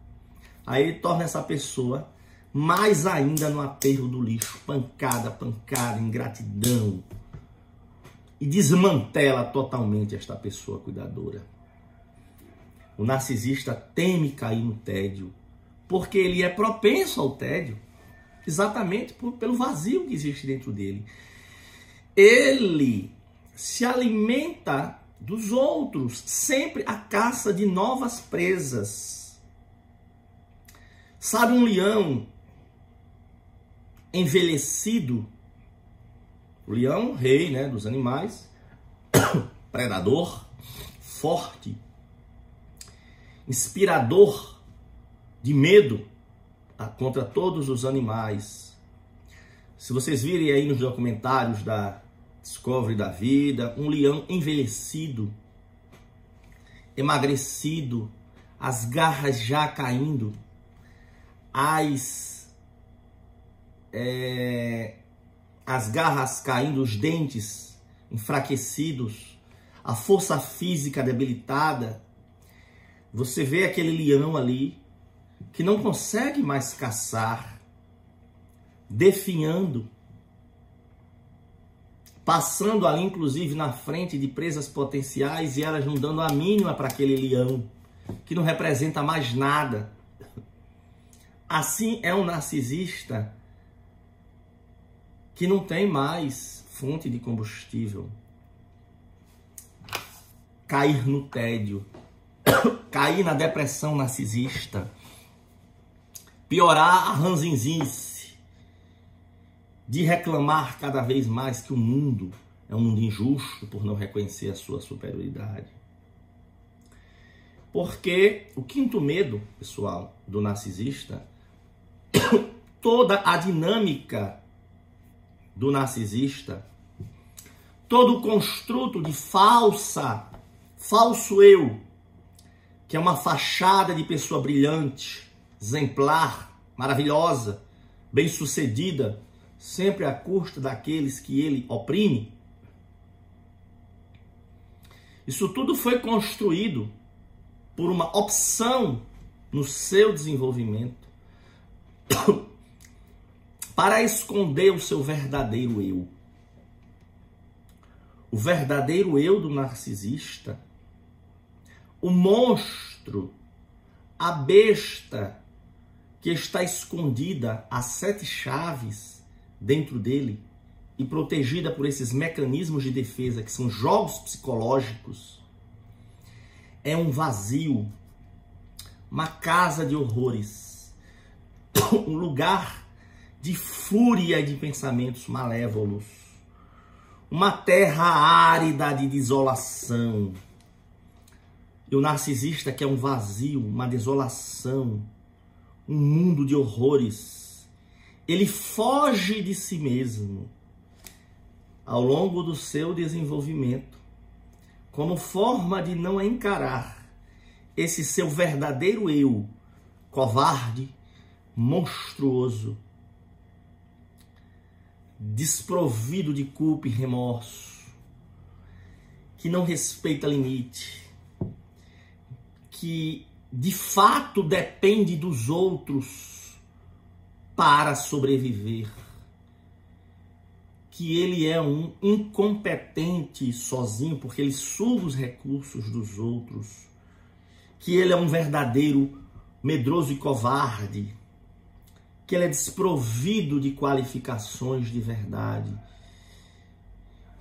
Aí ele torna essa pessoa mais ainda no aterro do lixo, pancada, pancada, ingratidão. E desmantela totalmente esta pessoa cuidadora. O narcisista teme cair no tédio, porque ele é propenso ao tédio, exatamente por, pelo vazio que existe dentro dele. Ele se alimenta dos outros, sempre a caça de novas presas. Sabe um leão envelhecido, o leão, rei né, dos animais, predador, forte, inspirador de medo contra todos os animais. Se vocês virem aí nos documentários da Discovery da Vida, um leão envelhecido, emagrecido, as garras já caindo, as é, as garras caindo, os dentes enfraquecidos, a força física debilitada. Você vê aquele leão ali que não consegue mais caçar, definhando, passando ali inclusive na frente de presas potenciais e elas não dando a mínima para aquele leão que não representa mais nada. Assim é um narcisista que não tem mais fonte de combustível. Cair no tédio, cair na depressão narcisista, piorar a ranzinzice, de reclamar cada vez mais que o mundo é um mundo injusto por não reconhecer a sua superioridade. Porque o quinto medo, pessoal, do narcisista, toda a dinâmica do narcisista, todo o construto de falsa, falso eu, que é uma fachada de pessoa brilhante, exemplar, maravilhosa, bem-sucedida, sempre à custa daqueles que ele oprime. Isso tudo foi construído por uma opção no seu desenvolvimento para esconder o seu verdadeiro eu. O verdadeiro eu do narcisista, o monstro, a besta que está escondida a sete chaves dentro dele e protegida por esses mecanismos de defesa que são jogos psicológicos, é um vazio, uma casa de horrores, um lugar de fúria de pensamentos malévolos, uma terra árida de desolação. E o narcisista que é um vazio, uma desolação, um mundo de horrores. Ele foge de si mesmo ao longo do seu desenvolvimento, como forma de não encarar esse seu verdadeiro eu, covarde, monstruoso, desprovido de culpa e remorso, que não respeita limite, que de fato depende dos outros para sobreviver, que ele é um incompetente sozinho porque ele suga os recursos dos outros, que ele é um verdadeiro medroso e covarde, que ele é desprovido de qualificações de verdade.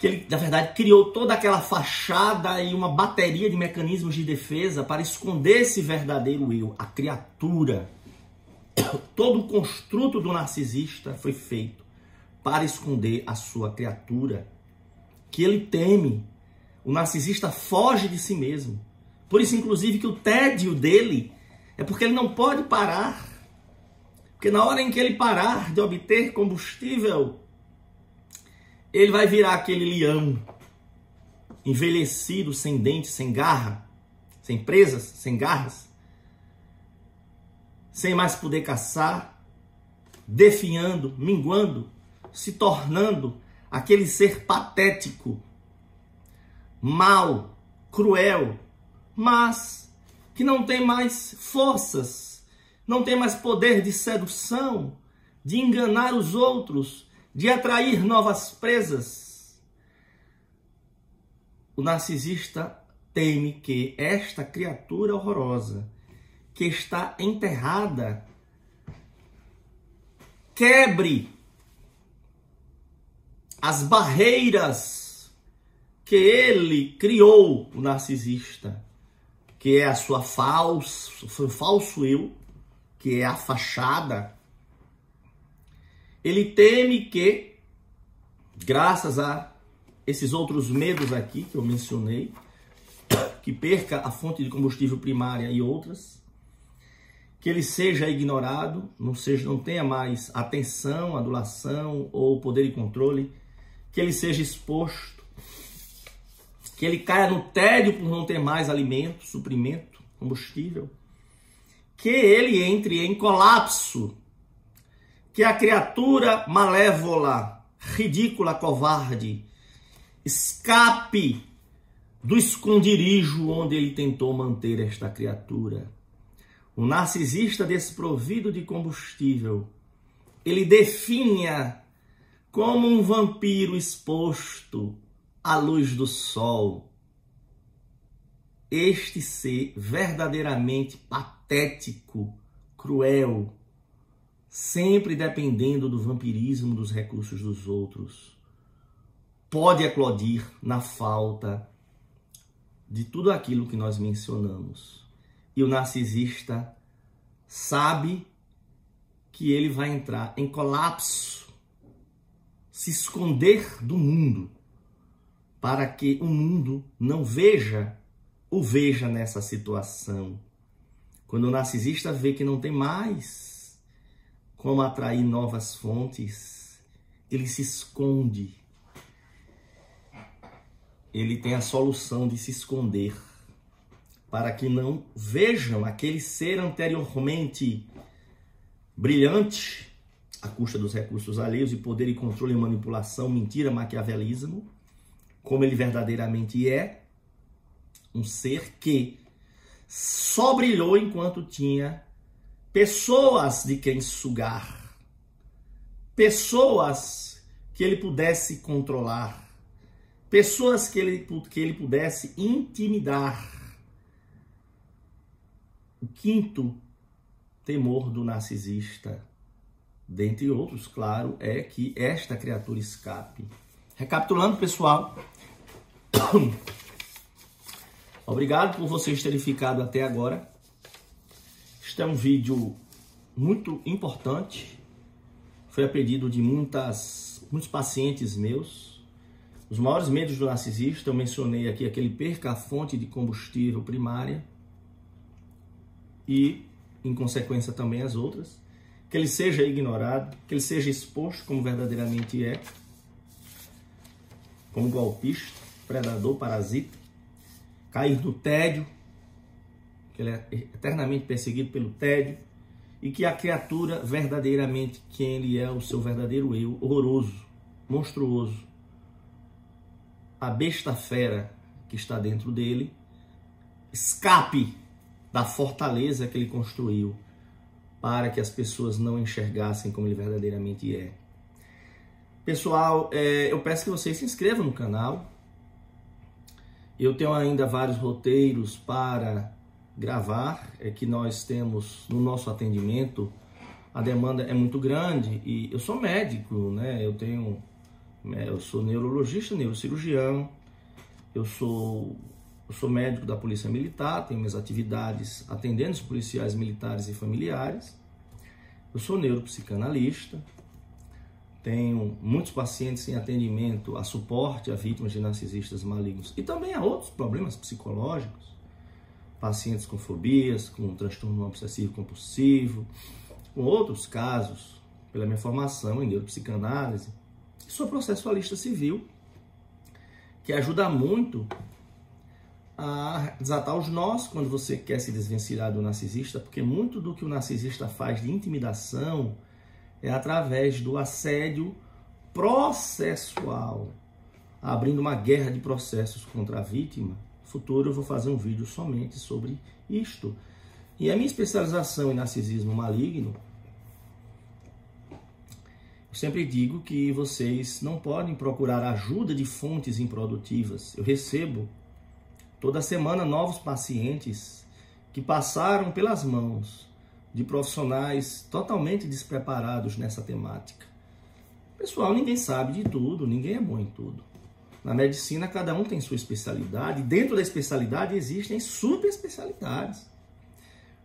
Que ele, na verdade, criou toda aquela fachada e uma bateria de mecanismos de defesa para esconder esse verdadeiro eu, a criatura. Todo o construto do narcisista foi feito para esconder a sua criatura, que ele teme. O narcisista foge de si mesmo. Por isso, inclusive, que o tédio dele é porque ele não pode parar Porque na hora em que ele parar de obter combustível, ele vai virar aquele leão envelhecido, sem dentes, sem garra, sem presas, sem garras, sem mais poder caçar, definhando, minguando, se tornando aquele ser patético, mau, cruel, mas que não tem mais forças, não tem mais poder de sedução, de enganar os outros, de atrair novas presas. O narcisista teme que esta criatura horrorosa, que está enterrada, quebre as barreiras que ele criou, o narcisista, que é a sua falso, seu falso eu, que é a fachada. Ele teme que, graças a esses outros medos aqui que eu mencionei, que perca a fonte de combustível primária e outras, que ele seja ignorado, não seja, não tenha mais atenção, adulação ou poder de controle, que ele seja exposto, que ele caia no tédio por não ter mais alimento, suprimento, combustível, que ele entre em colapso, que a criatura malévola, ridícula, covarde, escape do esconderijo onde ele tentou manter esta criatura. O narcisista desprovido de combustível, ele definha como um vampiro exposto à luz do sol. Este ser verdadeiramente patético, cruel, sempre dependendo do vampirismo dos recursos dos outros, pode eclodir na falta de tudo aquilo que nós mencionamos. E o narcisista sabe que ele vai entrar em colapso, se esconder do mundo, para que o mundo não veja o veja nessa situação. Quando o narcisista vê que não tem mais como atrair novas fontes, ele se esconde. Ele tem a solução de se esconder para que não vejam aquele ser anteriormente brilhante à custa dos recursos alheios e poder e controle manipulação, mentira, maquiavelismo, como ele verdadeiramente é, um ser que só brilhou enquanto tinha pessoas de quem sugar, pessoas que ele pudesse controlar, pessoas que ele, que ele pudesse intimidar. O quinto temor do narcisista, dentre outros, claro, é que esta criatura escape. Recapitulando, pessoal, obrigado por vocês terem ficado até agora. Este é um vídeo muito importante. Foi a pedido de muitas, muitos pacientes meus os maiores medos do narcisista, eu mencionei aqui, é que ele perca a fonte de combustível primária e, em consequência, também as outras. Que ele seja ignorado, que ele seja exposto como verdadeiramente é, como golpista, predador, parasita, cair no tédio, que ele é eternamente perseguido pelo tédio, e que a criatura verdadeiramente quem ele é, o seu verdadeiro eu, horroroso, monstruoso, a besta fera que está dentro dele escape da fortaleza que ele construiu para que as pessoas não enxergassem como ele verdadeiramente é. Pessoal, é, eu peço que vocês se inscrevam no canal. Eu tenho ainda vários roteiros para gravar, é que nós temos no nosso atendimento. A demanda é muito grande e eu sou médico, né? Eu tenho é, eu sou neurologista, neurocirurgião, eu sou, eu sou médico da Polícia Militar, tenho minhas atividades atendendo os policiais militares e familiares. Eu sou neuropsicanalista, tenho muitos pacientes em atendimento a suporte a vítimas de narcisistas malignos e também a outros problemas psicológicos, pacientes com fobias, com transtorno obsessivo compulsivo, com outros casos, pela minha formação em neuropsicanálise, sou processualista civil, que ajuda muito a desatar os nós quando você quer se desvencilhar do narcisista, porque muito do que o narcisista faz de intimidação é através do assédio processual, abrindo uma guerra de processos contra a vítima. Futuro eu vou fazer um vídeo somente sobre isto. E a minha especialização em narcisismo maligno, eu sempre digo que vocês não podem procurar ajuda de fontes improdutivas. Eu recebo toda semana novos pacientes que passaram pelas mãos de profissionais totalmente despreparados nessa temática. Pessoal, ninguém sabe de tudo, ninguém é bom em tudo. Na medicina, cada um tem sua especialidade, dentro da especialidade existem subespecialidades.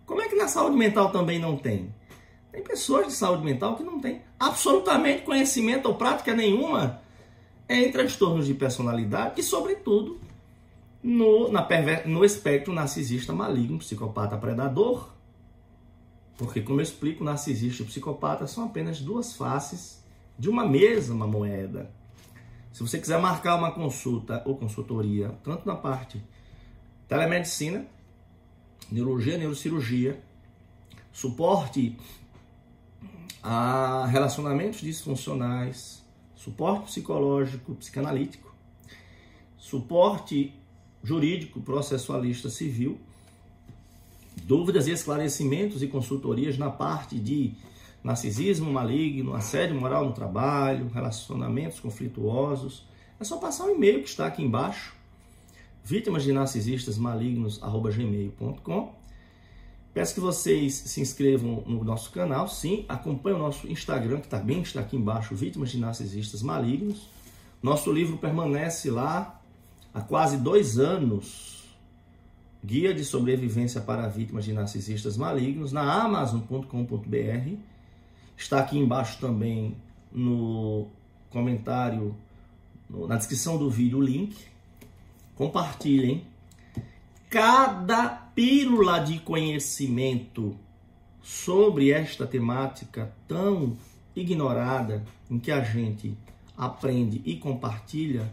Como é que na saúde mental também não tem? Tem pessoas de saúde mental que não têm absolutamente conhecimento ou prática nenhuma em transtornos de personalidade e, sobretudo, no, na perver... no espectro narcisista maligno, psicopata predador. Porque, como eu explico, narcisista e psicopata são apenas duas faces de uma mesma moeda. Se você quiser marcar uma consulta ou consultoria, tanto na parte telemedicina, neurologia, neurocirurgia, suporte a relacionamentos disfuncionais, suporte psicológico, psicanalítico, suporte jurídico, processualista civil, dúvidas e esclarecimentos e consultorias na parte de narcisismo maligno, assédio moral no trabalho, relacionamentos conflituosos. É só passar o um e-mail que está aqui embaixo, vítimas de narcisistas malignos, gmail.com. Peço que vocês se inscrevam no nosso canal, sim, acompanhem o nosso Instagram, que também está aqui embaixo, Vítimas de Narcisistas Malignos. Nosso livro permanece lá há quase dois anos, Guia de Sobrevivência para Vítimas de Narcisistas Malignos, na amazon.com.br. Está aqui embaixo também no comentário, na descrição do vídeo, o link. Compartilhem. Cada pílula de conhecimento sobre esta temática tão ignorada, em que a gente aprende e compartilha,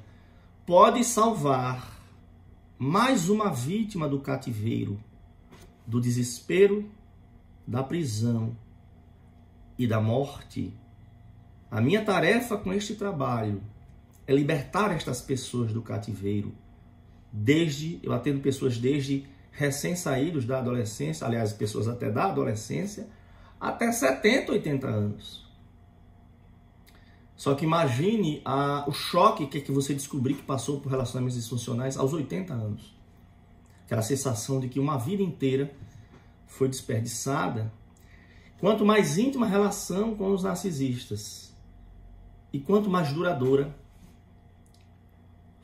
pode salvar mais uma vítima do cativeiro, do desespero, da prisão e da morte. A minha tarefa com este trabalho é libertar estas pessoas do cativeiro. Desde eu atendo pessoas desde recém-saídos da adolescência, aliás, pessoas até da adolescência, até 70, 80 anos. Só que imagine a, o choque que é que você descobrir que passou por relacionamentos disfuncionais aos 80 anos. Aquela sensação de que uma vida inteira foi desperdiçada. Quanto mais íntima a relação com os narcisistas e quanto mais duradoura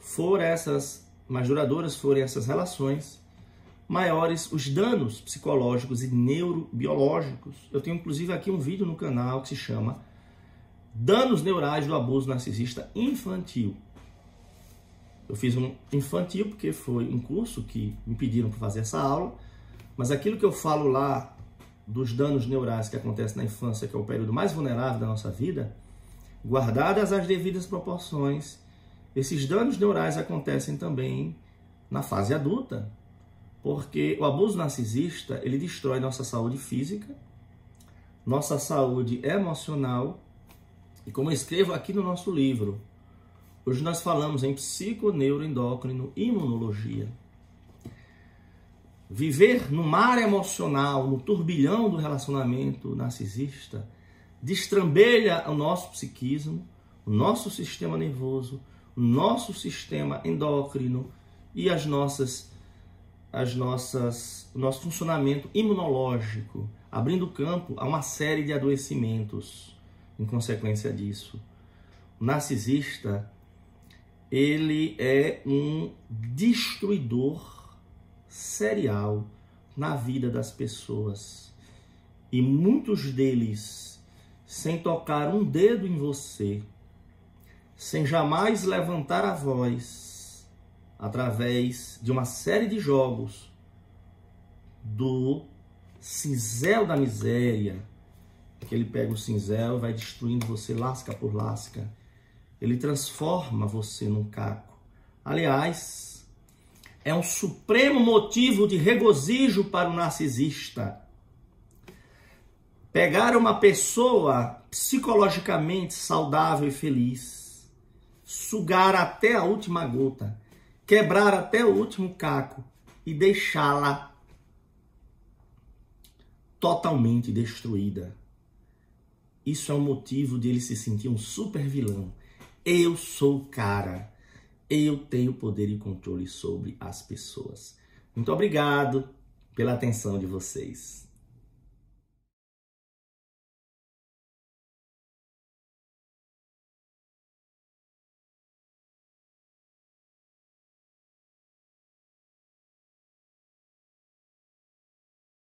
for essas, mais duradouras forem essas relações, maiores os danos psicológicos e neurobiológicos. Eu tenho inclusive aqui um vídeo no canal que se chama Danos neurais do abuso narcisista infantil. Eu fiz um infantil porque foi um curso que me pediram para fazer essa aula, mas aquilo que eu falo lá dos danos neurais que acontecem na infância, que é o período mais vulnerável da nossa vida, guardadas as devidas proporções, esses danos neurais acontecem também na fase adulta, porque o abuso narcisista, ele destrói nossa saúde física, nossa saúde emocional e como eu escrevo aqui no nosso livro, hoje nós falamos em psiconeuroendócrino imunologia. Viver no mar emocional, no turbilhão do relacionamento narcisista, destrambelha o nosso psiquismo, o nosso sistema nervoso, o nosso sistema endócrino e as nossas as nossas o nosso funcionamento imunológico, abrindo campo a uma série de adoecimentos em consequência disso. O narcisista, ele é um destruidor serial na vida das pessoas. E muitos deles, sem tocar um dedo em você, sem jamais levantar a voz, através de uma série de jogos do cinzel da miséria, que ele pega o cinzel, vai destruindo você lasca por lasca. Ele transforma você num caco. Aliás, é um supremo motivo de regozijo para o narcisista. Pegar uma pessoa psicologicamente saudável e feliz, sugar até a última gota, quebrar até o último caco e deixá-la totalmente destruída. Isso é um motivo de ele se sentir um super vilão. Eu sou o cara. Eu tenho poder e controle sobre as pessoas. Muito obrigado pela atenção de vocês.